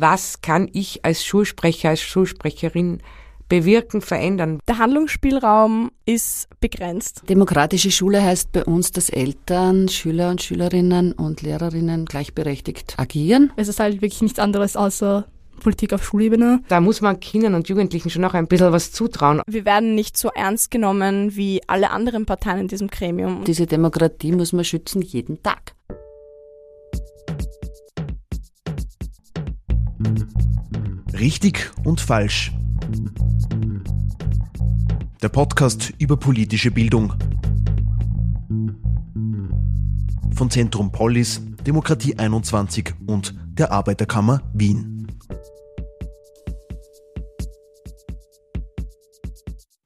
Was kann ich als Schulsprecher, als Schulsprecherin bewirken, verändern? Der Handlungsspielraum ist begrenzt. Demokratische Schule heißt bei uns, dass Eltern, Schüler und Schülerinnen und Lehrerinnen gleichberechtigt agieren. Es ist halt wirklich nichts anderes außer Politik auf Schulebene. Da muss man Kindern und Jugendlichen schon auch ein bisschen was zutrauen. Wir werden nicht so ernst genommen wie alle anderen Parteien in diesem Gremium. Diese Demokratie muss man schützen jeden Tag. Richtig und falsch. Der Podcast über politische Bildung. Von Zentrum Polis, Demokratie 21 und der Arbeiterkammer Wien.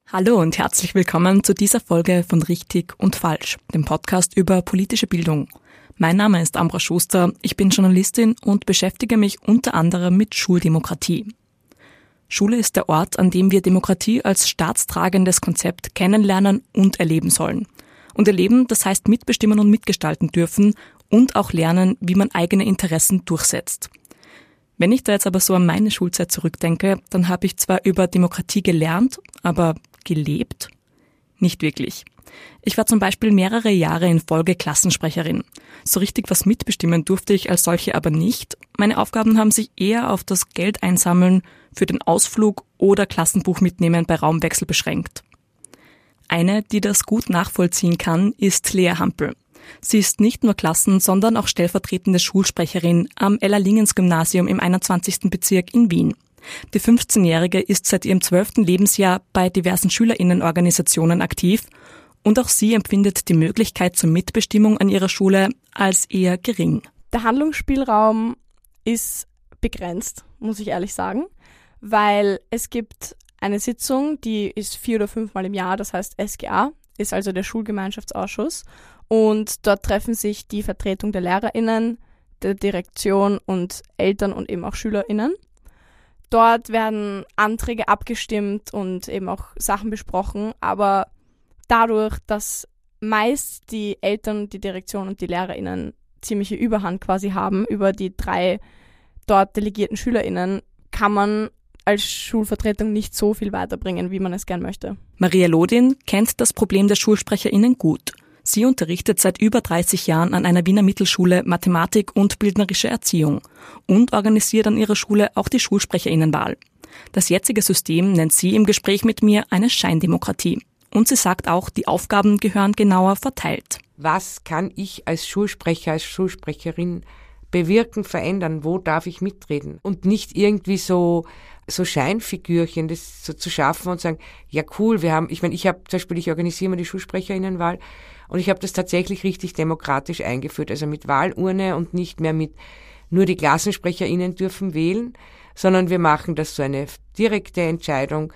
Hallo und herzlich willkommen zu dieser Folge von Richtig und Falsch, dem Podcast über politische Bildung. Mein Name ist Ambra Schuster, ich bin Journalistin und beschäftige mich unter anderem mit Schuldemokratie. Schule ist der Ort, an dem wir Demokratie als staatstragendes Konzept kennenlernen und erleben sollen. Und erleben, das heißt mitbestimmen und mitgestalten dürfen und auch lernen, wie man eigene Interessen durchsetzt. Wenn ich da jetzt aber so an meine Schulzeit zurückdenke, dann habe ich zwar über Demokratie gelernt, aber gelebt? Nicht wirklich. Ich war zum Beispiel mehrere Jahre in Folge Klassensprecherin. So richtig was mitbestimmen durfte ich als solche aber nicht. Meine Aufgaben haben sich eher auf das Geld einsammeln für den Ausflug oder Klassenbuch mitnehmen bei Raumwechsel beschränkt. Eine, die das gut nachvollziehen kann, ist Lea Hampel. Sie ist nicht nur Klassen, sondern auch stellvertretende Schulsprecherin am Ella-Lingens-Gymnasium im 21. Bezirk in Wien. Die 15-Jährige ist seit ihrem zwölften Lebensjahr bei diversen Schülerinnenorganisationen aktiv und auch sie empfindet die Möglichkeit zur Mitbestimmung an ihrer Schule als eher gering. Der Handlungsspielraum ist begrenzt, muss ich ehrlich sagen, weil es gibt eine Sitzung, die ist vier oder fünfmal im Jahr, das heißt SGA, ist also der Schulgemeinschaftsausschuss. Und dort treffen sich die Vertretung der LehrerInnen, der Direktion und Eltern und eben auch SchülerInnen. Dort werden Anträge abgestimmt und eben auch Sachen besprochen, aber dadurch, dass meist die Eltern, die Direktion und die LehrerInnen ziemliche Überhand quasi haben über die drei dort delegierten SchülerInnen, kann man als Schulvertretung nicht so viel weiterbringen, wie man es gern möchte. Maria Lodin kennt das Problem der SchulsprecherInnen gut. Sie unterrichtet seit über 30 Jahren an einer Wiener Mittelschule Mathematik und bildnerische Erziehung und organisiert an ihrer Schule auch die Schulsprecherinnenwahl. Das jetzige System nennt sie im Gespräch mit mir eine Scheindemokratie. Und sie sagt auch, die Aufgaben gehören genauer verteilt. Was kann ich als Schulsprecher, als Schulsprecherin bewirken, verändern? Wo darf ich mitreden? Und nicht irgendwie so, so Scheinfigürchen, das so zu schaffen und sagen, ja cool, wir haben, ich meine, ich habe zum Beispiel, ich organisiere mal die Schulsprecherinnenwahl und ich habe das tatsächlich richtig demokratisch eingeführt, also mit Wahlurne und nicht mehr mit nur die Klassensprecherinnen dürfen wählen, sondern wir machen das so eine direkte Entscheidung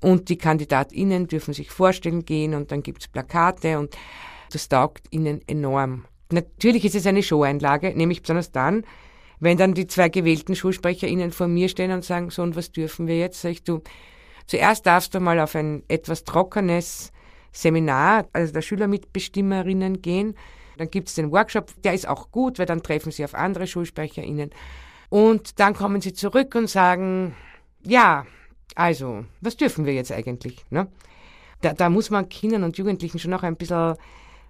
und die KandidatInnen dürfen sich vorstellen gehen und dann gibt's Plakate und das taugt ihnen enorm. Natürlich ist es eine Showeinlage, nämlich besonders dann, wenn dann die zwei gewählten SchulsprecherInnen vor mir stehen und sagen, so und was dürfen wir jetzt? Sag ich, du, zuerst darfst du mal auf ein etwas trockenes Seminar, also der Schülermitbestimmerinnen gehen. Dann gibt's den Workshop, der ist auch gut, weil dann treffen sie auf andere SchulsprecherInnen. Und dann kommen sie zurück und sagen, ja, also, was dürfen wir jetzt eigentlich? Ne? Da, da muss man Kindern und Jugendlichen schon noch ein bisschen,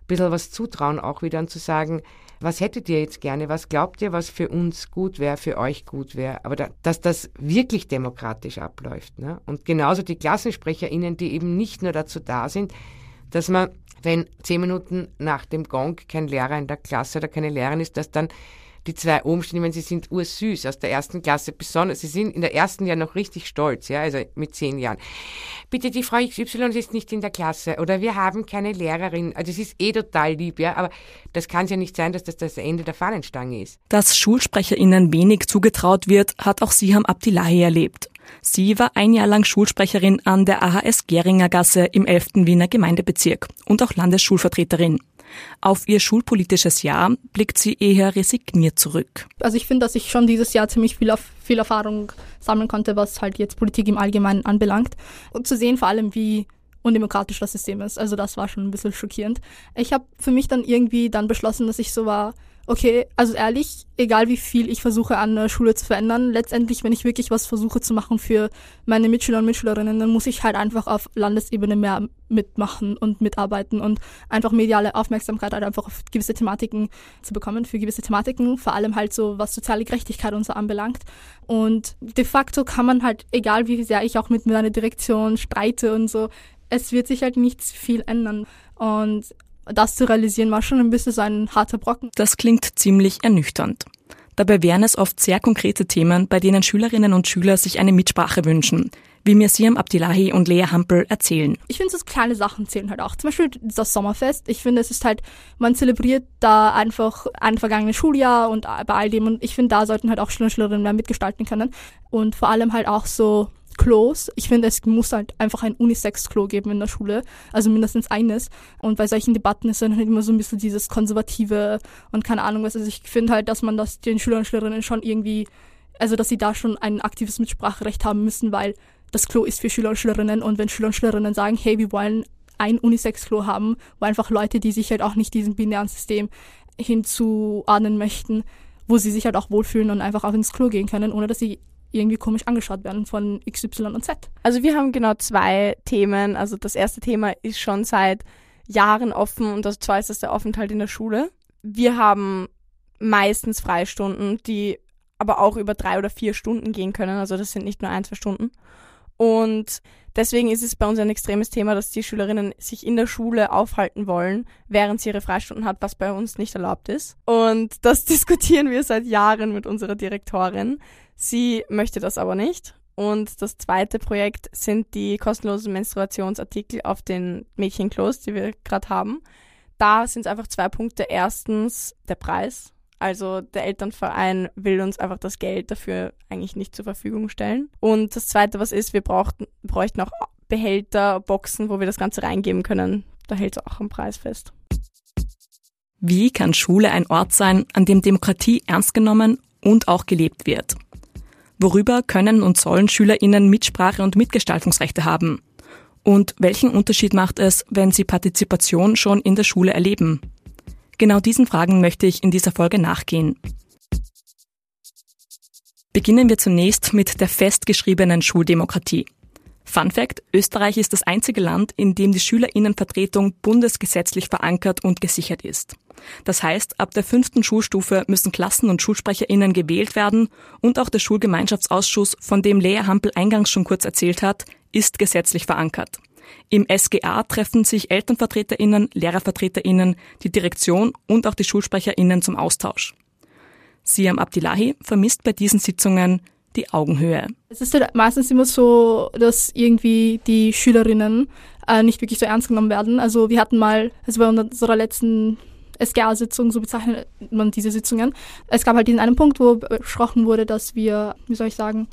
bisschen was zutrauen, auch wieder und zu sagen, was hättet ihr jetzt gerne, was glaubt ihr, was für uns gut wäre, für euch gut wäre, aber da, dass das wirklich demokratisch abläuft. Ne? Und genauso die KlassensprecherInnen, die eben nicht nur dazu da sind, dass man, wenn zehn Minuten nach dem Gong kein Lehrer in der Klasse oder keine Lehrerin ist, dass dann die zwei oben stehen, wenn sie sind ursüß aus der ersten Klasse, besonders, sie sind in der ersten Jahr noch richtig stolz, ja, also mit zehn Jahren. Bitte, die Frau XY ist nicht in der Klasse oder wir haben keine Lehrerin. Also es ist eh total lieb, ja, aber das kann ja nicht sein, dass das das Ende der Fahnenstange ist. Dass SchulsprecherInnen wenig zugetraut wird, hat auch Siham Abdillahi erlebt. Sie war ein Jahr lang Schulsprecherin an der AHS Geringer Gasse im 11. Wiener Gemeindebezirk und auch Landesschulvertreterin. Auf ihr schulpolitisches Jahr blickt sie eher resigniert zurück. Also ich finde, dass ich schon dieses Jahr ziemlich viel, viel Erfahrung sammeln konnte, was halt jetzt Politik im Allgemeinen anbelangt. Und zu sehen vor allem, wie undemokratisch das System ist. Also das war schon ein bisschen schockierend. Ich habe für mich dann irgendwie dann beschlossen, dass ich so war, okay, also ehrlich, egal wie viel ich versuche an der Schule zu verändern, letztendlich, wenn ich wirklich was versuche zu machen für meine Mitschüler und Mitschülerinnen, dann muss ich halt einfach auf Landesebene mehr mitmachen und mitarbeiten und einfach mediale Aufmerksamkeit halt einfach auf gewisse Thematiken zu bekommen, für gewisse Thematiken, vor allem halt so, was soziale Gerechtigkeit und so anbelangt. Und de facto kann man halt, egal wie sehr ich auch mit meiner Direktion streite und so, es wird sich halt nichts viel ändern. Und das zu realisieren war schon ein bisschen so ein harter Brocken. Das klingt ziemlich ernüchternd. Dabei wären es oft sehr konkrete Themen, bei denen Schülerinnen und Schüler sich eine Mitsprache wünschen, wie mir Siam Abdillahi und Lea Hampel erzählen. Ich finde, so kleine Sachen zählen halt auch. Zum Beispiel das Sommerfest. Ich finde, es ist halt, man zelebriert da einfach ein vergangenes Schuljahr und bei all dem. Und ich finde, da sollten halt auch Schüler und Schülerinnen mehr mitgestalten können. Und vor allem halt auch so Klos. Ich finde, es muss halt einfach ein Unisex-Klo geben in der Schule, also mindestens eines. Und bei solchen Debatten ist dann halt immer so ein bisschen dieses Konservative und keine Ahnung was. Also ich finde halt, dass man das den Schülern und Schülerinnen schon irgendwie, also dass sie da schon ein aktives Mitspracherecht haben müssen, weil das Klo ist für Schüler und Schülerinnen und wenn Schüler und Schülerinnen sagen, hey, wir wollen ein Unisex-Klo haben, wo einfach Leute, die sich halt auch nicht diesem binären System hinzuordnen möchten, wo sie sich halt auch wohlfühlen und einfach auch ins Klo gehen können, ohne dass sie irgendwie komisch angeschaut werden von XY und Z. Also wir haben genau zwei Themen. Also das erste Thema ist schon seit Jahren offen und das zweite ist der Aufenthalt in der Schule. Wir haben meistens Freistunden, die aber auch über drei oder vier Stunden gehen können. Also das sind nicht nur ein, zwei Stunden. Und deswegen ist es bei uns ein extremes Thema, dass die Schülerinnen sich in der Schule aufhalten wollen, während sie ihre Freistunden hat, was bei uns nicht erlaubt ist. Und das diskutieren wir seit Jahren mit unserer Direktorin. Sie möchte das aber nicht. Und das zweite Projekt sind die kostenlosen Menstruationsartikel auf den Mädchenklos, die wir gerade haben. Da sind es einfach zwei Punkte. Erstens der Preis. Also der Elternverein will uns einfach das Geld dafür eigentlich nicht zur Verfügung stellen. Und das Zweite, was ist, wir brauchten, bräuchten auch Behälter, Boxen, wo wir das Ganze reingeben können. Da hält es auch am Preis fest. Wie kann Schule ein Ort sein, an dem Demokratie ernst genommen und auch gelebt wird? Worüber können und sollen SchülerInnen Mitsprache und Mitgestaltungsrechte haben? Und welchen Unterschied macht es, wenn sie Partizipation schon in der Schule erleben? Genau diesen Fragen möchte ich in dieser Folge nachgehen. Beginnen wir zunächst mit der festgeschriebenen Schuldemokratie. Fun Fact, Österreich ist das einzige Land, in dem die Schülerinnenvertretung bundesgesetzlich verankert und gesichert ist. Das heißt, ab der fünften Schulstufe müssen Klassen- und Schulsprecherinnen gewählt werden und auch der Schulgemeinschaftsausschuss, von dem Lea Hampel eingangs schon kurz erzählt hat, ist gesetzlich verankert. Im SGA treffen sich Elternvertreterinnen, Lehrervertreterinnen, die Direktion und auch die Schulsprecherinnen zum Austausch. Siam Abdillahi vermisst bei diesen Sitzungen die Augenhöhe. Es ist halt meistens immer so, dass irgendwie die Schülerinnen äh, nicht wirklich so ernst genommen werden. Also wir hatten mal, also bei unserer letzten SGA-Sitzung, so bezeichnet man diese Sitzungen. Es gab halt diesen einen Punkt, wo besprochen wurde, dass wir, wie soll ich sagen,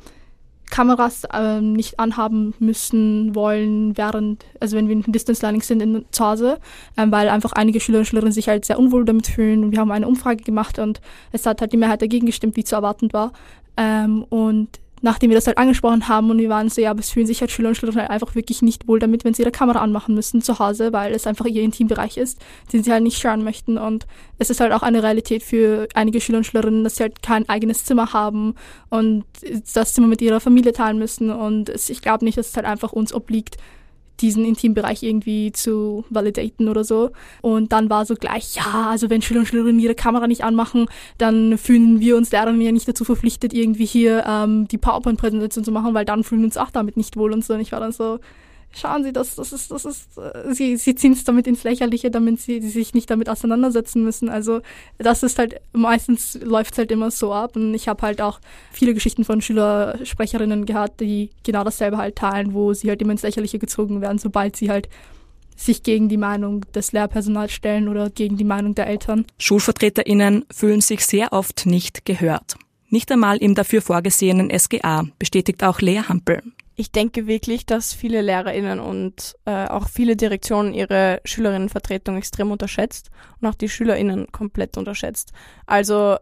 Kameras äh, nicht anhaben müssen wollen, während, also wenn wir in Distance Learning sind in, zu Hause, ähm, weil einfach einige Schüler und Schülerinnen sich halt sehr unwohl damit fühlen. Und wir haben eine Umfrage gemacht und es hat halt die Mehrheit dagegen gestimmt, wie zu erwarten war. Ähm, und nachdem wir das halt angesprochen haben und wir waren so, ja, aber es fühlen sich halt Schüler und Schülerinnen halt einfach wirklich nicht wohl damit, wenn sie ihre Kamera anmachen müssen zu Hause, weil es einfach ihr Intimbereich ist, den sie halt nicht schauen möchten. Und es ist halt auch eine Realität für einige Schüler und Schülerinnen, dass sie halt kein eigenes Zimmer haben und das Zimmer mit ihrer Familie teilen müssen. Und ich glaube nicht, dass es halt einfach uns obliegt, diesen Intimbereich irgendwie zu validaten oder so. Und dann war so gleich, ja, also wenn Schüler und Schülerinnen ihre Kamera nicht anmachen, dann fühlen wir uns Lehrerinnen ja nicht dazu verpflichtet, irgendwie hier ähm, die PowerPoint-Präsentation zu machen, weil dann fühlen wir uns auch damit nicht wohl und so. Und ich war dann so, schauen Sie, das, das ist, das ist, äh, sie, sie ziehen es damit ins Lächerliche, damit sie, sie sich nicht damit auseinandersetzen müssen. Also das ist halt, meistens läuft es halt immer so ab. Und ich habe halt auch viele Geschichten von Schülersprecherinnen gehabt, die genau dasselbe halt teilen, wo sie halt immer ins Lächerliche gezogen werden, sobald sie halt sich gegen die Meinung des Lehrpersonals stellen oder gegen die Meinung der Eltern. SchulvertreterInnen fühlen sich sehr oft nicht gehört. Nicht einmal im dafür vorgesehenen SGA, bestätigt auch Lea Hampel ich denke wirklich, dass viele LehrerInnen und äh, auch viele Direktionen ihre Schülerinnenvertretung extrem unterschätzt und auch die SchülerInnen komplett unterschätzt. Also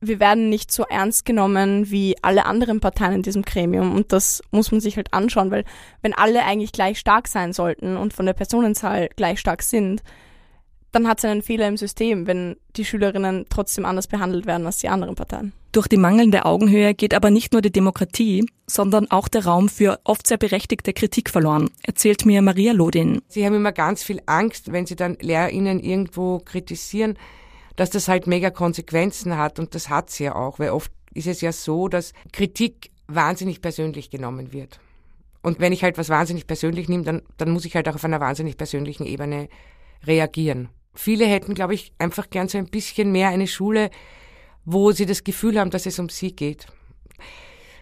wir werden nicht so ernst genommen wie alle anderen Parteien in diesem Gremium und das muss man sich halt anschauen, weil wenn alle eigentlich gleich stark sein sollten und von der Personenzahl gleich stark sind, dann hat es einen Fehler im System, wenn die Schülerinnen trotzdem anders behandelt werden als die anderen Parteien. Durch die mangelnde Augenhöhe geht aber nicht nur die Demokratie, sondern auch der Raum für oft sehr berechtigte Kritik verloren, erzählt mir Maria Lodin. Sie haben immer ganz viel Angst, wenn sie dann LehrerInnen irgendwo kritisieren, dass das halt mega Konsequenzen hat und das hat sie ja auch, weil oft ist es ja so, dass Kritik wahnsinnig persönlich genommen wird. Und wenn ich halt was wahnsinnig persönlich nehme, dann, dann muss ich halt auch auf einer wahnsinnig persönlichen Ebene reagieren. Viele hätten, glaube ich, einfach gern so ein bisschen mehr eine Schule, wo sie das Gefühl haben, dass es um sie geht.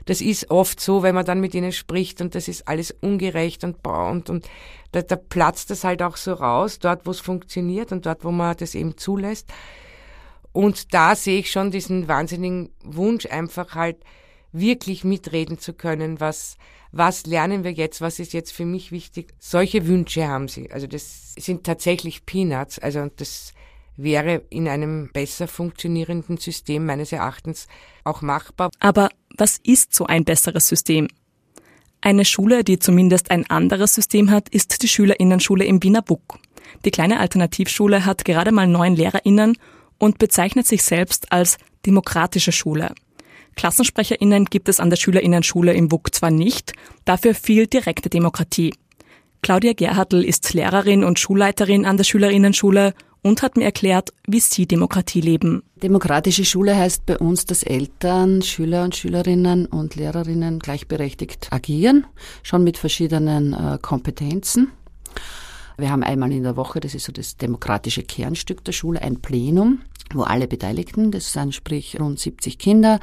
Das ist oft so, wenn man dann mit ihnen spricht und das ist alles ungerecht und und, und da, da platzt das halt auch so raus, dort wo es funktioniert und dort wo man das eben zulässt. Und da sehe ich schon diesen wahnsinnigen Wunsch, einfach halt wirklich mitreden zu können, was, was lernen wir jetzt, was ist jetzt für mich wichtig. Solche Wünsche haben sie. Also das sind tatsächlich Peanuts. Also das wäre in einem besser funktionierenden System meines Erachtens auch machbar. Aber was ist so ein besseres System? Eine Schule, die zumindest ein anderes System hat, ist die Schülerinnenschule im Wiener Buck. Die kleine Alternativschule hat gerade mal neun Lehrerinnen und bezeichnet sich selbst als demokratische Schule. KlassensprecherInnen gibt es an der Schülerinnenschule im WUK zwar nicht, dafür viel direkte Demokratie. Claudia Gerhartl ist Lehrerin und Schulleiterin an der Schülerinnenschule und hat mir erklärt, wie sie Demokratie leben. Demokratische Schule heißt bei uns, dass Eltern, Schüler und Schülerinnen und Lehrerinnen gleichberechtigt agieren, schon mit verschiedenen äh, Kompetenzen. Wir haben einmal in der Woche, das ist so das demokratische Kernstück der Schule, ein Plenum, wo alle Beteiligten, das sind sprich rund 70 Kinder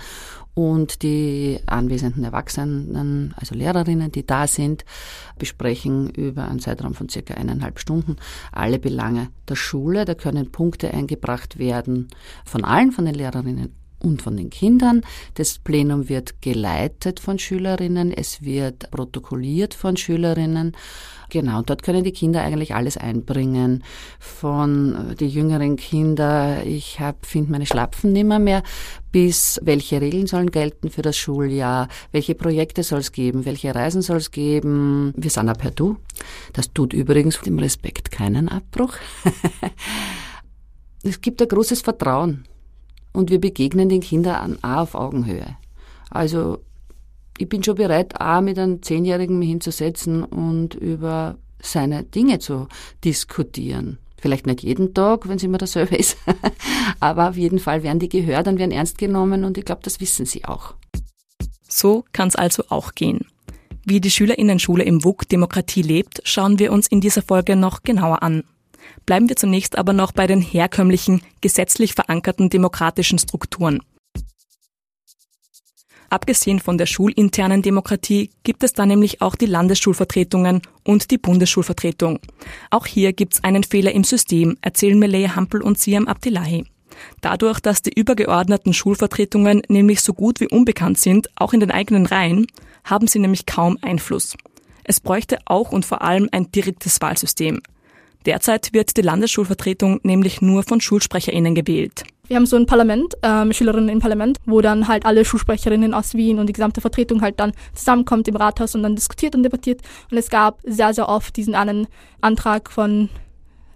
und die anwesenden Erwachsenen, also Lehrerinnen, die da sind, besprechen über einen Zeitraum von circa eineinhalb Stunden alle Belange der Schule. Da können Punkte eingebracht werden von allen, von den Lehrerinnen und von den Kindern. Das Plenum wird geleitet von Schülerinnen, es wird protokolliert von Schülerinnen. Genau, dort können die Kinder eigentlich alles einbringen. Von äh, die jüngeren Kinder, ich finde meine Schlapfen nimmer mehr, bis welche Regeln sollen gelten für das Schuljahr, welche Projekte soll es geben, welche Reisen soll es geben. Wir sind auch per Du. Das tut übrigens dem Respekt keinen Abbruch. es gibt ein großes Vertrauen und wir begegnen den Kindern auch auf Augenhöhe. Also ich bin schon bereit, auch mit einem Zehnjährigen hinzusetzen und über seine Dinge zu diskutieren. Vielleicht nicht jeden Tag, wenn es immer dasselbe ist, aber auf jeden Fall werden die gehört und werden ernst genommen und ich glaube, das wissen sie auch. So kann es also auch gehen. Wie die Schülerinnenschule im WUK Demokratie lebt, schauen wir uns in dieser Folge noch genauer an. Bleiben wir zunächst aber noch bei den herkömmlichen, gesetzlich verankerten demokratischen Strukturen. Abgesehen von der schulinternen Demokratie gibt es da nämlich auch die Landesschulvertretungen und die Bundesschulvertretung. Auch hier gibt's einen Fehler im System, erzählen Melea Hampel und Siam Abdillahi. Dadurch, dass die übergeordneten Schulvertretungen nämlich so gut wie unbekannt sind, auch in den eigenen Reihen, haben sie nämlich kaum Einfluss. Es bräuchte auch und vor allem ein direktes Wahlsystem. Derzeit wird die Landesschulvertretung nämlich nur von SchulsprecherInnen gewählt. Wir haben so ein Parlament, ähm, Schülerinnen im Parlament, wo dann halt alle Schulsprecherinnen aus Wien und die gesamte Vertretung halt dann zusammenkommt im Rathaus und dann diskutiert und debattiert. Und es gab sehr, sehr oft diesen einen Antrag von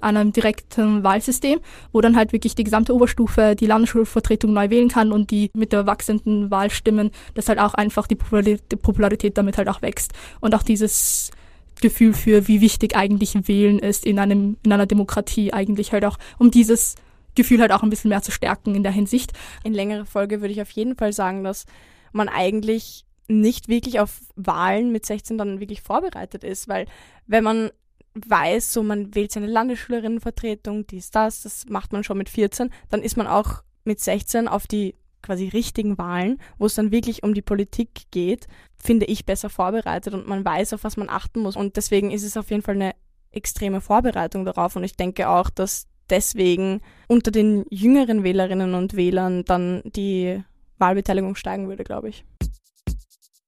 einem direkten Wahlsystem, wo dann halt wirklich die gesamte Oberstufe die Landesschulvertretung neu wählen kann und die mit der wachsenden Wahlstimmen, dass halt auch einfach die Popularität damit halt auch wächst. Und auch dieses Gefühl für, wie wichtig eigentlich Wählen ist in einem, in einer Demokratie eigentlich halt auch, um dieses Gefühl halt auch ein bisschen mehr zu stärken in der Hinsicht. In längerer Folge würde ich auf jeden Fall sagen, dass man eigentlich nicht wirklich auf Wahlen mit 16 dann wirklich vorbereitet ist, weil wenn man weiß, so man wählt seine Landesschülerinnenvertretung, dies, das, das macht man schon mit 14, dann ist man auch mit 16 auf die quasi richtigen Wahlen, wo es dann wirklich um die Politik geht, finde ich besser vorbereitet und man weiß, auf was man achten muss. Und deswegen ist es auf jeden Fall eine extreme Vorbereitung darauf. Und ich denke auch, dass deswegen unter den jüngeren Wählerinnen und Wählern dann die Wahlbeteiligung steigen würde, glaube ich.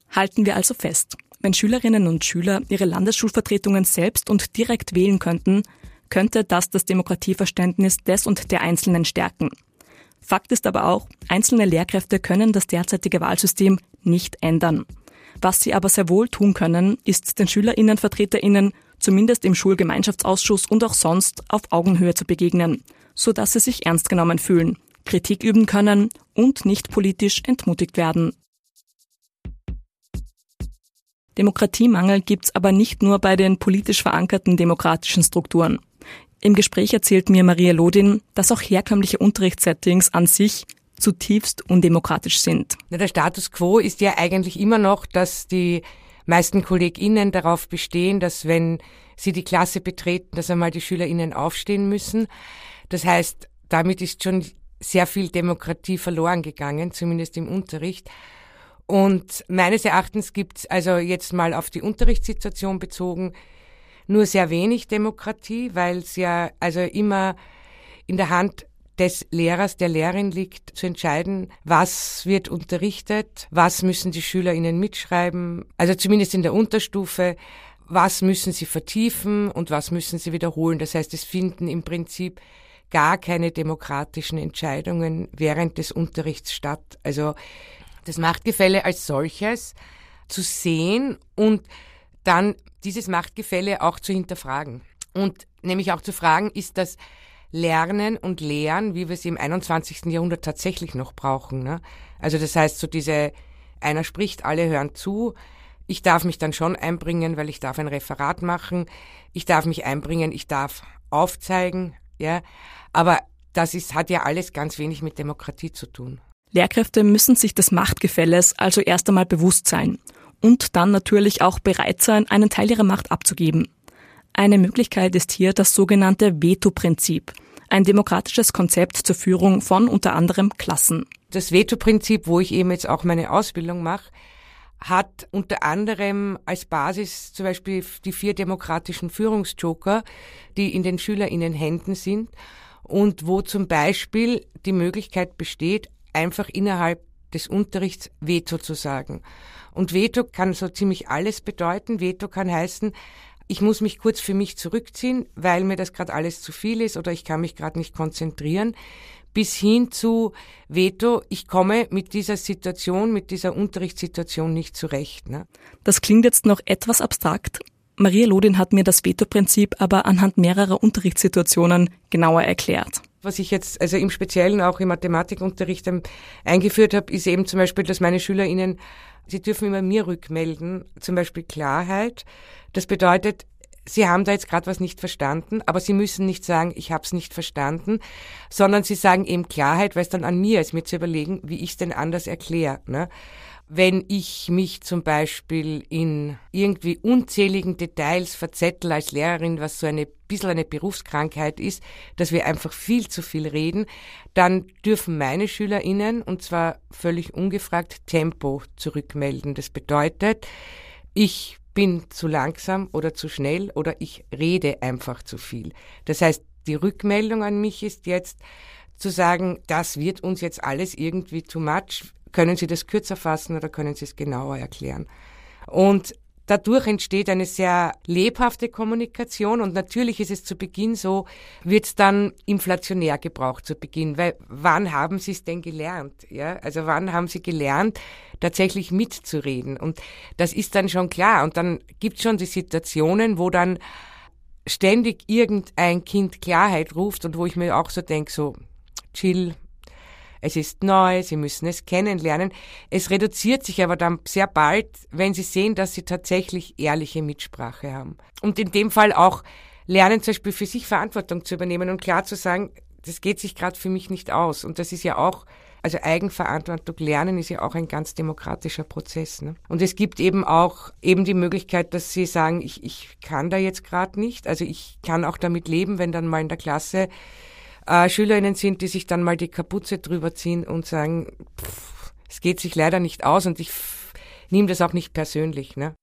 Halten wir also fest, wenn Schülerinnen und Schüler ihre Landesschulvertretungen selbst und direkt wählen könnten, könnte das das Demokratieverständnis des und der Einzelnen stärken. Fakt ist aber auch, einzelne Lehrkräfte können das derzeitige Wahlsystem nicht ändern. Was sie aber sehr wohl tun können, ist den Schülerinnenvertreterinnen zumindest im Schulgemeinschaftsausschuss und auch sonst auf Augenhöhe zu begegnen, so dass sie sich ernst genommen fühlen, Kritik üben können und nicht politisch entmutigt werden. Demokratiemangel gibt's aber nicht nur bei den politisch verankerten demokratischen Strukturen. Im Gespräch erzählt mir Maria Lodin, dass auch herkömmliche Unterrichtssettings an sich zutiefst undemokratisch sind. Der Status quo ist ja eigentlich immer noch, dass die meisten KollegInnen darauf bestehen, dass wenn sie die Klasse betreten, dass einmal die SchülerInnen aufstehen müssen. Das heißt, damit ist schon sehr viel Demokratie verloren gegangen, zumindest im Unterricht. Und meines Erachtens gibt es also jetzt mal auf die Unterrichtssituation bezogen nur sehr wenig Demokratie, weil es ja also immer in der Hand des Lehrers, der Lehrerin liegt, zu entscheiden, was wird unterrichtet, was müssen die SchülerInnen mitschreiben, also zumindest in der Unterstufe, was müssen sie vertiefen und was müssen sie wiederholen. Das heißt, es finden im Prinzip gar keine demokratischen Entscheidungen während des Unterrichts statt. Also das Machtgefälle als solches zu sehen und dann dieses Machtgefälle auch zu hinterfragen. Und nämlich auch zu fragen, ist das Lernen und Lehren, wie wir es im 21. Jahrhundert tatsächlich noch brauchen. Ne? Also das heißt, so diese, einer spricht, alle hören zu. Ich darf mich dann schon einbringen, weil ich darf ein Referat machen. Ich darf mich einbringen, ich darf aufzeigen, ja. Aber das ist, hat ja alles ganz wenig mit Demokratie zu tun. Lehrkräfte müssen sich des Machtgefälles also erst einmal bewusst sein und dann natürlich auch bereit sein, einen Teil ihrer Macht abzugeben. Eine Möglichkeit ist hier das sogenannte Veto-Prinzip, ein demokratisches Konzept zur Führung von unter anderem Klassen. Das Veto-Prinzip, wo ich eben jetzt auch meine Ausbildung mache, hat unter anderem als Basis zum Beispiel die vier demokratischen Führungsjoker, die in den SchülerInnen Händen sind und wo zum Beispiel die Möglichkeit besteht, einfach innerhalb des Unterrichts Veto zu sagen. Und Veto kann so ziemlich alles bedeuten. Veto kann heißen, ich muss mich kurz für mich zurückziehen, weil mir das gerade alles zu viel ist oder ich kann mich gerade nicht konzentrieren, bis hin zu Veto, ich komme mit dieser Situation, mit dieser Unterrichtssituation nicht zurecht. Ne? Das klingt jetzt noch etwas abstrakt. Maria Lodin hat mir das Veto-Prinzip aber anhand mehrerer Unterrichtssituationen genauer erklärt. Was ich jetzt also im Speziellen auch im Mathematikunterricht eingeführt habe, ist eben zum Beispiel, dass meine SchülerInnen Sie dürfen immer mir rückmelden, zum Beispiel Klarheit. Das bedeutet, Sie haben da jetzt gerade was nicht verstanden, aber Sie müssen nicht sagen, ich habe es nicht verstanden, sondern Sie sagen eben Klarheit, weil es dann an mir ist, mir zu überlegen, wie ich es denn anders erkläre. Ne? Wenn ich mich zum Beispiel in irgendwie unzähligen Details verzettel als Lehrerin, was so eine bisschen eine Berufskrankheit ist, dass wir einfach viel zu viel reden, dann dürfen meine SchülerInnen, und zwar völlig ungefragt, Tempo zurückmelden. Das bedeutet, ich bin zu langsam oder zu schnell oder ich rede einfach zu viel. Das heißt, die Rückmeldung an mich ist jetzt zu sagen, das wird uns jetzt alles irgendwie too much können Sie das kürzer fassen oder können Sie es genauer erklären? Und dadurch entsteht eine sehr lebhafte Kommunikation und natürlich ist es zu Beginn so, wird es dann inflationär gebraucht zu Beginn, weil wann haben Sie es denn gelernt? Ja, also wann haben Sie gelernt, tatsächlich mitzureden? Und das ist dann schon klar. Und dann gibt es schon die Situationen, wo dann ständig irgendein Kind Klarheit ruft und wo ich mir auch so denke, so chill, es ist neu, sie müssen es kennenlernen. Es reduziert sich aber dann sehr bald, wenn sie sehen, dass sie tatsächlich ehrliche Mitsprache haben. Und in dem Fall auch lernen, zum Beispiel für sich Verantwortung zu übernehmen und klar zu sagen, das geht sich gerade für mich nicht aus. Und das ist ja auch, also Eigenverantwortung lernen ist ja auch ein ganz demokratischer Prozess. Ne? Und es gibt eben auch eben die Möglichkeit, dass sie sagen, ich, ich kann da jetzt gerade nicht. Also ich kann auch damit leben, wenn dann mal in der Klasse äh, Schülerinnen sind, die sich dann mal die Kapuze drüber ziehen und sagen, pff, es geht sich leider nicht aus und ich nehme das auch nicht persönlich. Ne?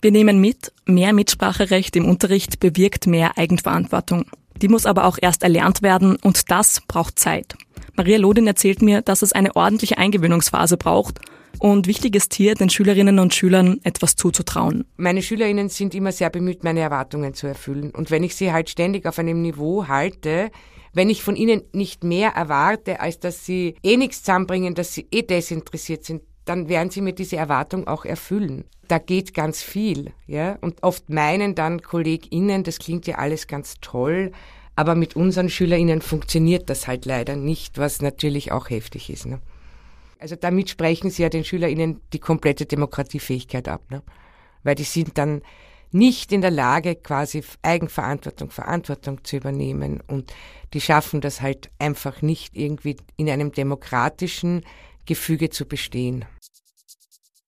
Wir nehmen mit, mehr Mitspracherecht im Unterricht bewirkt mehr Eigenverantwortung. Die muss aber auch erst erlernt werden und das braucht Zeit. Maria Lodin erzählt mir, dass es eine ordentliche Eingewöhnungsphase braucht und wichtig ist hier, den Schülerinnen und Schülern etwas zuzutrauen. Meine Schülerinnen sind immer sehr bemüht, meine Erwartungen zu erfüllen. Und wenn ich sie halt ständig auf einem Niveau halte, wenn ich von ihnen nicht mehr erwarte, als dass sie eh nichts zusammenbringen, dass sie eh desinteressiert sind, dann werden sie mir diese Erwartung auch erfüllen. Da geht ganz viel, ja. Und oft meinen dann KollegInnen, das klingt ja alles ganz toll, aber mit unseren SchülerInnen funktioniert das halt leider nicht, was natürlich auch heftig ist. Ne? Also damit sprechen sie ja den SchülerInnen die komplette Demokratiefähigkeit ab. Ne? Weil die sind dann nicht in der Lage, quasi Eigenverantwortung, Verantwortung zu übernehmen. Und die schaffen das halt einfach nicht irgendwie in einem demokratischen Gefüge zu bestehen.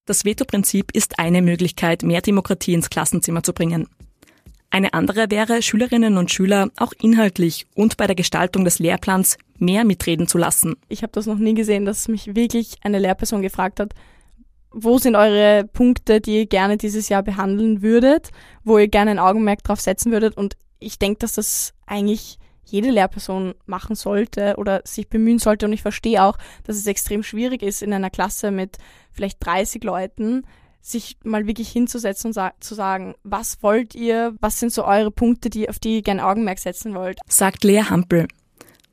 Das Veto-Prinzip ist eine Möglichkeit, mehr Demokratie ins Klassenzimmer zu bringen. Eine andere wäre, Schülerinnen und Schüler auch inhaltlich und bei der Gestaltung des Lehrplans mehr mitreden zu lassen. Ich habe das noch nie gesehen, dass mich wirklich eine Lehrperson gefragt hat, wo sind eure Punkte, die ihr gerne dieses Jahr behandeln würdet, wo ihr gerne ein Augenmerk drauf setzen würdet. Und ich denke, dass das eigentlich jede Lehrperson machen sollte oder sich bemühen sollte. Und ich verstehe auch, dass es extrem schwierig ist, in einer Klasse mit vielleicht 30 Leuten sich mal wirklich hinzusetzen und sa zu sagen, was wollt ihr, was sind so eure Punkte, die, auf die ihr gerne Augenmerk setzen wollt. Sagt Lea Hampel.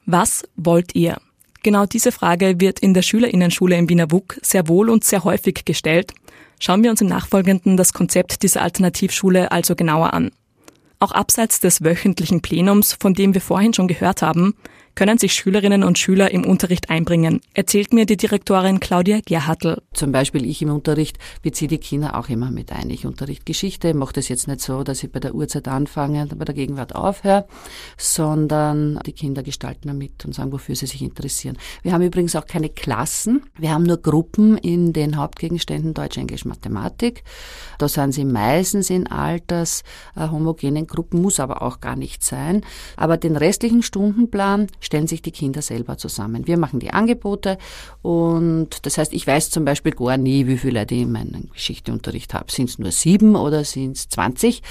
Was wollt ihr? Genau diese Frage wird in der Schülerinnenschule im Wiener WUK sehr wohl und sehr häufig gestellt. Schauen wir uns im Nachfolgenden das Konzept dieser Alternativschule also genauer an. Auch abseits des wöchentlichen Plenums, von dem wir vorhin schon gehört haben, können sich Schülerinnen und Schüler im Unterricht einbringen, erzählt mir die Direktorin Claudia Gerhartl. Zum Beispiel ich im Unterricht beziehe die Kinder auch immer mit ein. Ich unterrichte Geschichte, mache das jetzt nicht so, dass ich bei der Uhrzeit anfange und bei der Gegenwart aufhöre, sondern die Kinder gestalten damit und sagen, wofür sie sich interessieren. Wir haben übrigens auch keine Klassen, wir haben nur Gruppen in den Hauptgegenständen Deutsch, Englisch, Mathematik. Da sind sie meistens in alters äh, homogenen Gruppen, muss aber auch gar nicht sein. Aber den restlichen Stundenplan stellen sich die Kinder selber zusammen. Wir machen die Angebote und das heißt, ich weiß zum Beispiel gar nie, wie viele Leute ich in meinem Geschichteunterricht habe. Sind es nur sieben oder sind es zwanzig?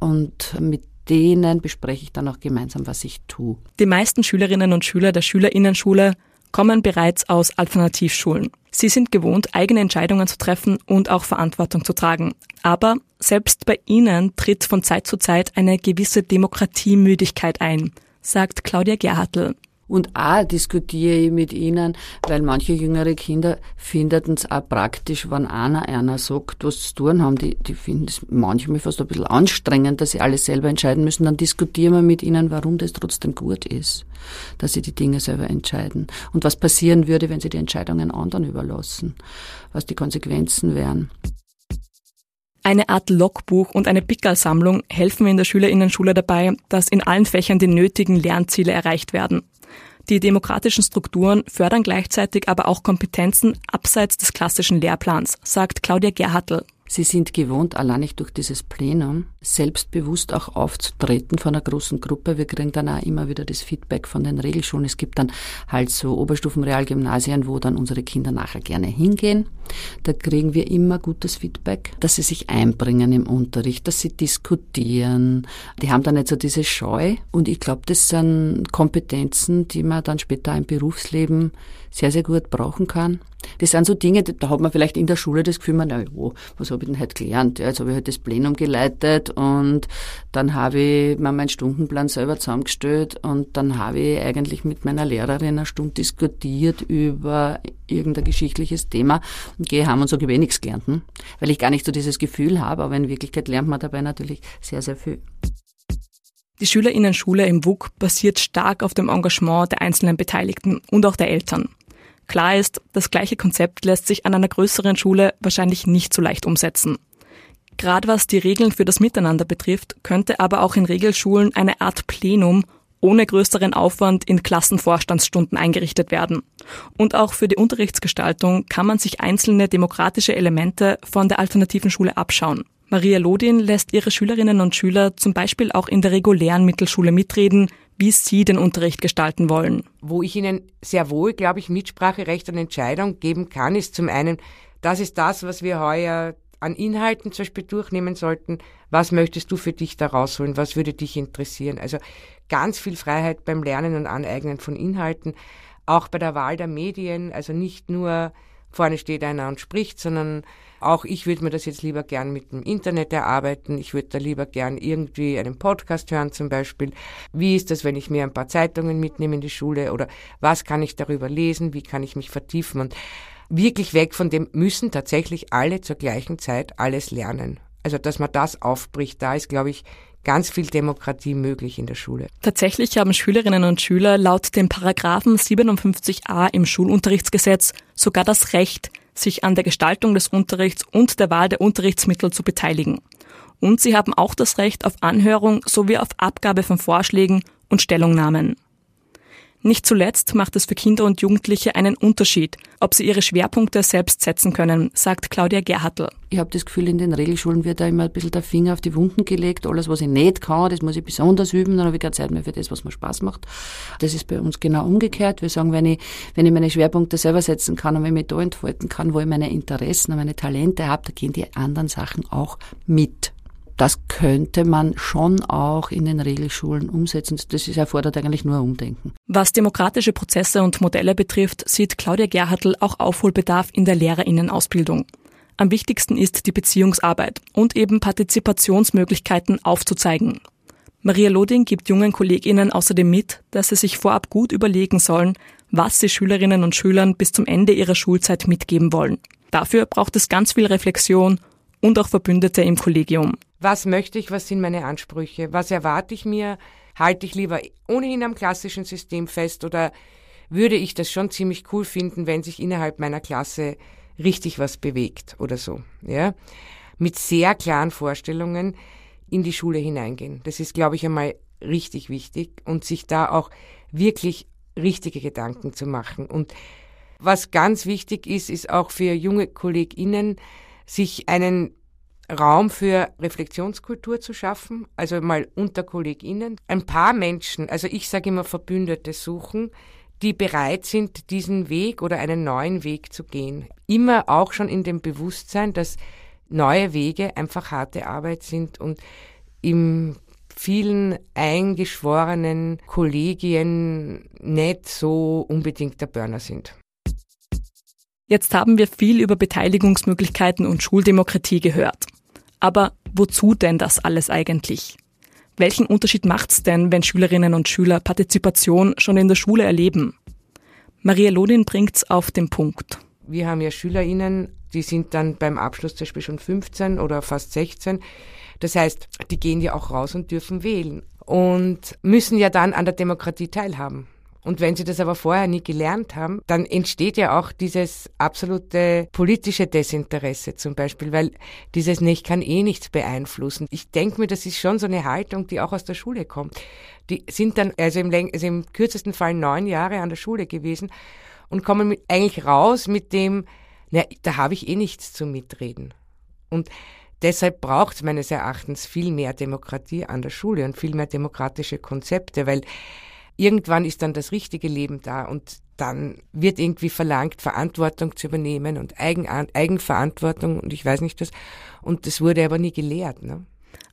Und mit denen bespreche ich dann auch gemeinsam, was ich tue. Die meisten Schülerinnen und Schüler der Schülerinnenschule kommen bereits aus Alternativschulen. Sie sind gewohnt, eigene Entscheidungen zu treffen und auch Verantwortung zu tragen. Aber selbst bei ihnen tritt von Zeit zu Zeit eine gewisse Demokratiemüdigkeit ein sagt Claudia Gerhartl. Und auch diskutiere ich mit ihnen, weil manche jüngere Kinder finden es auch praktisch, wenn einer einer sagt, was zu tun haben. Die, die finden es manchmal fast ein bisschen anstrengend, dass sie alles selber entscheiden müssen. Dann diskutieren wir mit ihnen, warum das trotzdem gut ist, dass sie die Dinge selber entscheiden. Und was passieren würde, wenn sie die Entscheidungen anderen überlassen. Was die Konsequenzen wären. Eine Art Logbuch und eine Pickersammlung helfen in der Schülerinnenschule dabei, dass in allen Fächern die nötigen Lernziele erreicht werden. Die demokratischen Strukturen fördern gleichzeitig aber auch Kompetenzen abseits des klassischen Lehrplans, sagt Claudia Gerhartl. Sie sind gewohnt, allein durch dieses Plenum, selbstbewusst auch aufzutreten von einer großen Gruppe. Wir kriegen dann auch immer wieder das Feedback von den Regelschulen. Es gibt dann halt so Oberstufenrealgymnasien, wo dann unsere Kinder nachher gerne hingehen. Da kriegen wir immer gutes Feedback, dass sie sich einbringen im Unterricht, dass sie diskutieren. Die haben dann nicht so diese Scheu. Und ich glaube, das sind Kompetenzen, die man dann später im Berufsleben sehr, sehr gut brauchen kann. Das sind so Dinge, da hat man vielleicht in der Schule das Gefühl, man, na ja, was habe ich denn heute gelernt? Ja, jetzt habe ich halt das Plenum geleitet und dann habe ich mir meinen Stundenplan selber zusammengestellt und dann habe ich eigentlich mit meiner Lehrerin eine Stunde diskutiert über irgendein geschichtliches Thema und gehe heim und sage, ich gelernt, hm? weil ich gar nicht so dieses Gefühl habe, aber in Wirklichkeit lernt man dabei natürlich sehr, sehr viel. Die Schülerinnenschule im WUK basiert stark auf dem Engagement der einzelnen Beteiligten und auch der Eltern. Klar ist, das gleiche Konzept lässt sich an einer größeren Schule wahrscheinlich nicht so leicht umsetzen. Gerade was die Regeln für das Miteinander betrifft, könnte aber auch in Regelschulen eine Art Plenum ohne größeren Aufwand in Klassenvorstandsstunden eingerichtet werden. Und auch für die Unterrichtsgestaltung kann man sich einzelne demokratische Elemente von der alternativen Schule abschauen. Maria Lodin lässt ihre Schülerinnen und Schüler zum Beispiel auch in der regulären Mittelschule mitreden, wie sie den Unterricht gestalten wollen. Wo ich ihnen sehr wohl, glaube ich, Mitspracherecht und Entscheidung geben kann, ist zum einen, das ist das, was wir heuer an Inhalten zum Beispiel durchnehmen sollten. Was möchtest du für dich da rausholen? Was würde dich interessieren? Also ganz viel Freiheit beim Lernen und Aneignen von Inhalten, auch bei der Wahl der Medien, also nicht nur vorne steht einer und spricht, sondern auch ich würde mir das jetzt lieber gern mit dem Internet erarbeiten. Ich würde da lieber gern irgendwie einen Podcast hören zum Beispiel. Wie ist das, wenn ich mir ein paar Zeitungen mitnehme in die Schule oder was kann ich darüber lesen? Wie kann ich mich vertiefen? Und wirklich weg von dem müssen tatsächlich alle zur gleichen Zeit alles lernen. Also, dass man das aufbricht, da ist, glaube ich, ganz viel Demokratie möglich in der Schule. Tatsächlich haben Schülerinnen und Schüler laut dem Paragraphen 57a im Schulunterrichtsgesetz sogar das Recht, sich an der Gestaltung des Unterrichts und der Wahl der Unterrichtsmittel zu beteiligen. Und sie haben auch das Recht auf Anhörung sowie auf Abgabe von Vorschlägen und Stellungnahmen. Nicht zuletzt macht es für Kinder und Jugendliche einen Unterschied, ob sie ihre Schwerpunkte selbst setzen können, sagt Claudia Gerhartl. Ich habe das Gefühl, in den Regelschulen wird da immer ein bisschen der Finger auf die Wunden gelegt. Alles, was ich nicht kann, das muss ich besonders üben. Dann habe ich keine Zeit mehr für das, was mir Spaß macht. Das ist bei uns genau umgekehrt. Wir sagen, wenn ich, wenn ich meine Schwerpunkte selber setzen kann und wenn ich mich da entfalten kann, wo ich meine Interessen und meine Talente habe, da gehen die anderen Sachen auch mit das könnte man schon auch in den Regelschulen umsetzen. Das erfordert eigentlich nur Umdenken. Was demokratische Prozesse und Modelle betrifft, sieht Claudia Gerhartl auch Aufholbedarf in der Lehrerinnenausbildung. Am wichtigsten ist die Beziehungsarbeit und eben Partizipationsmöglichkeiten aufzuzeigen. Maria Loding gibt jungen KollegInnen außerdem mit, dass sie sich vorab gut überlegen sollen, was sie Schülerinnen und Schülern bis zum Ende ihrer Schulzeit mitgeben wollen. Dafür braucht es ganz viel Reflexion und auch Verbündete im Kollegium. Was möchte ich, was sind meine Ansprüche, was erwarte ich mir, halte ich lieber ohnehin am klassischen System fest oder würde ich das schon ziemlich cool finden, wenn sich innerhalb meiner Klasse richtig was bewegt oder so, ja? Mit sehr klaren Vorstellungen in die Schule hineingehen. Das ist, glaube ich, einmal richtig wichtig und sich da auch wirklich richtige Gedanken zu machen. Und was ganz wichtig ist, ist auch für junge KollegInnen, sich einen Raum für Reflexionskultur zu schaffen, also mal unter KollegInnen. Ein paar Menschen, also ich sage immer Verbündete suchen, die bereit sind, diesen Weg oder einen neuen Weg zu gehen. Immer auch schon in dem Bewusstsein, dass neue Wege einfach harte Arbeit sind und im vielen eingeschworenen Kollegien nicht so unbedingt der Burner sind. Jetzt haben wir viel über Beteiligungsmöglichkeiten und Schuldemokratie gehört. Aber wozu denn das alles eigentlich? Welchen Unterschied macht's denn, wenn Schülerinnen und Schüler Partizipation schon in der Schule erleben? Maria Lodin bringt's auf den Punkt. Wir haben ja SchülerInnen, die sind dann beim Abschluss zum Beispiel schon 15 oder fast 16. Das heißt, die gehen ja auch raus und dürfen wählen und müssen ja dann an der Demokratie teilhaben. Und wenn sie das aber vorher nie gelernt haben, dann entsteht ja auch dieses absolute politische Desinteresse zum Beispiel, weil dieses, ne, ich kann eh nichts beeinflussen. Ich denke mir, das ist schon so eine Haltung, die auch aus der Schule kommt. Die sind dann, also im, also im kürzesten Fall neun Jahre an der Schule gewesen und kommen mit, eigentlich raus mit dem, na, da habe ich eh nichts zu mitreden. Und deshalb braucht es meines Erachtens viel mehr Demokratie an der Schule und viel mehr demokratische Konzepte, weil irgendwann ist dann das richtige Leben da und dann wird irgendwie verlangt, Verantwortung zu übernehmen und Eigen, Eigenverantwortung und ich weiß nicht was. Und das wurde aber nie gelehrt. Ne?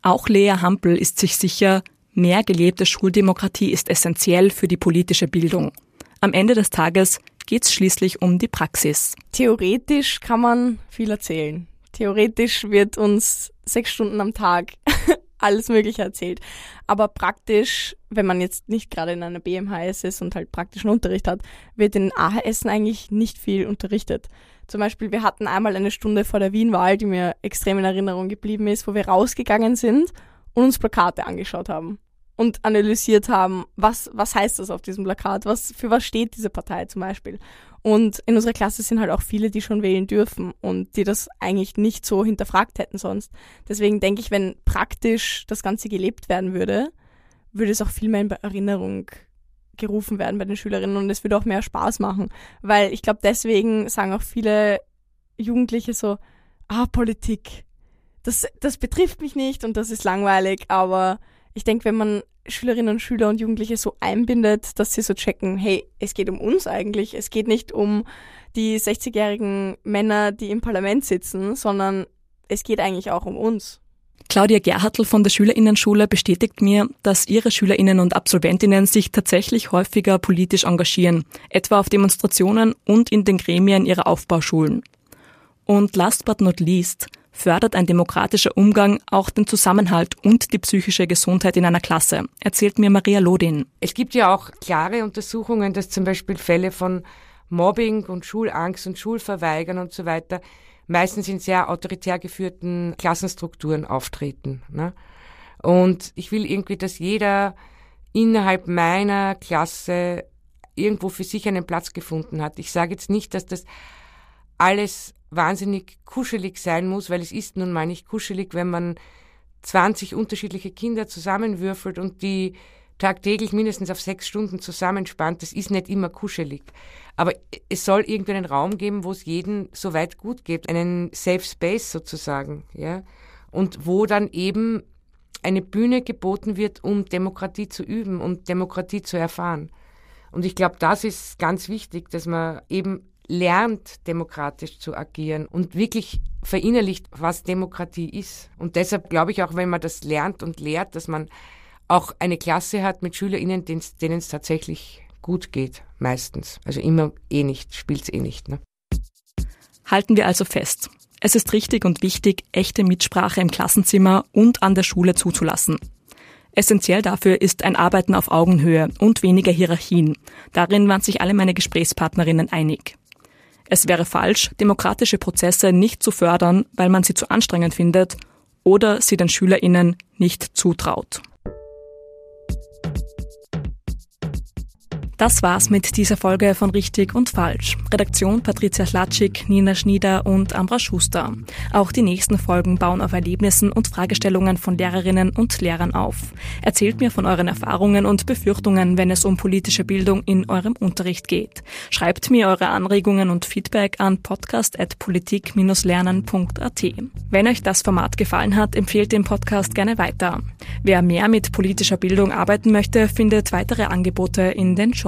Auch Lea Hampel ist sich sicher, mehr gelebte Schuldemokratie ist essentiell für die politische Bildung. Am Ende des Tages geht es schließlich um die Praxis. Theoretisch kann man viel erzählen. Theoretisch wird uns sechs Stunden am Tag alles Mögliche erzählt. Aber praktisch, wenn man jetzt nicht gerade in einer BMHS ist und halt praktischen Unterricht hat, wird in AHS eigentlich nicht viel unterrichtet. Zum Beispiel, wir hatten einmal eine Stunde vor der Wienwahl, die mir extrem in Erinnerung geblieben ist, wo wir rausgegangen sind und uns Plakate angeschaut haben und analysiert haben, was, was heißt das auf diesem Plakat, was, für was steht diese Partei zum Beispiel. Und in unserer Klasse sind halt auch viele, die schon wählen dürfen und die das eigentlich nicht so hinterfragt hätten sonst. Deswegen denke ich, wenn praktisch das Ganze gelebt werden würde, würde es auch viel mehr in Erinnerung gerufen werden bei den Schülerinnen und es würde auch mehr Spaß machen. Weil ich glaube, deswegen sagen auch viele Jugendliche so, ah, Politik, das, das betrifft mich nicht und das ist langweilig, aber ich denke, wenn man Schülerinnen und Schüler und Jugendliche so einbindet, dass sie so checken, hey, es geht um uns eigentlich, es geht nicht um die 60-jährigen Männer, die im Parlament sitzen, sondern es geht eigentlich auch um uns. Claudia Gerhartl von der Schülerinnenschule bestätigt mir, dass ihre Schülerinnen und Absolventinnen sich tatsächlich häufiger politisch engagieren, etwa auf Demonstrationen und in den Gremien ihrer Aufbauschulen. Und last but not least, fördert ein demokratischer Umgang auch den Zusammenhalt und die psychische Gesundheit in einer Klasse, erzählt mir Maria Lodin. Es gibt ja auch klare Untersuchungen, dass zum Beispiel Fälle von Mobbing und Schulangst und Schulverweigern und so weiter meistens in sehr autoritär geführten Klassenstrukturen auftreten. Ne? Und ich will irgendwie, dass jeder innerhalb meiner Klasse irgendwo für sich einen Platz gefunden hat. Ich sage jetzt nicht, dass das alles wahnsinnig kuschelig sein muss, weil es ist nun mal nicht kuschelig, wenn man 20 unterschiedliche Kinder zusammenwürfelt und die tagtäglich mindestens auf sechs Stunden zusammenspannt. Das ist nicht immer kuschelig. Aber es soll irgendwie einen Raum geben, wo es jedem so weit gut geht, einen Safe Space sozusagen, ja. Und wo dann eben eine Bühne geboten wird, um Demokratie zu üben und Demokratie zu erfahren. Und ich glaube, das ist ganz wichtig, dass man eben lernt, demokratisch zu agieren und wirklich verinnerlicht, was Demokratie ist. Und deshalb glaube ich auch, wenn man das lernt und lehrt, dass man auch eine Klasse hat mit SchülerInnen, denen es tatsächlich gut geht, meistens. Also immer eh nicht, spielt es eh nicht. Ne? Halten wir also fest. Es ist richtig und wichtig, echte Mitsprache im Klassenzimmer und an der Schule zuzulassen. Essentiell dafür ist ein Arbeiten auf Augenhöhe und weniger Hierarchien. Darin waren sich alle meine Gesprächspartnerinnen einig. Es wäre falsch, demokratische Prozesse nicht zu fördern, weil man sie zu anstrengend findet oder sie den SchülerInnen nicht zutraut. Das war's mit dieser Folge von Richtig und Falsch. Redaktion Patricia Schlatschik, Nina Schnieder und Ambra Schuster. Auch die nächsten Folgen bauen auf Erlebnissen und Fragestellungen von Lehrerinnen und Lehrern auf. Erzählt mir von euren Erfahrungen und Befürchtungen, wenn es um politische Bildung in eurem Unterricht geht. Schreibt mir eure Anregungen und Feedback an podcast.politik-lernen.at. Wenn euch das Format gefallen hat, empfehlt den Podcast gerne weiter. Wer mehr mit politischer Bildung arbeiten möchte, findet weitere Angebote in den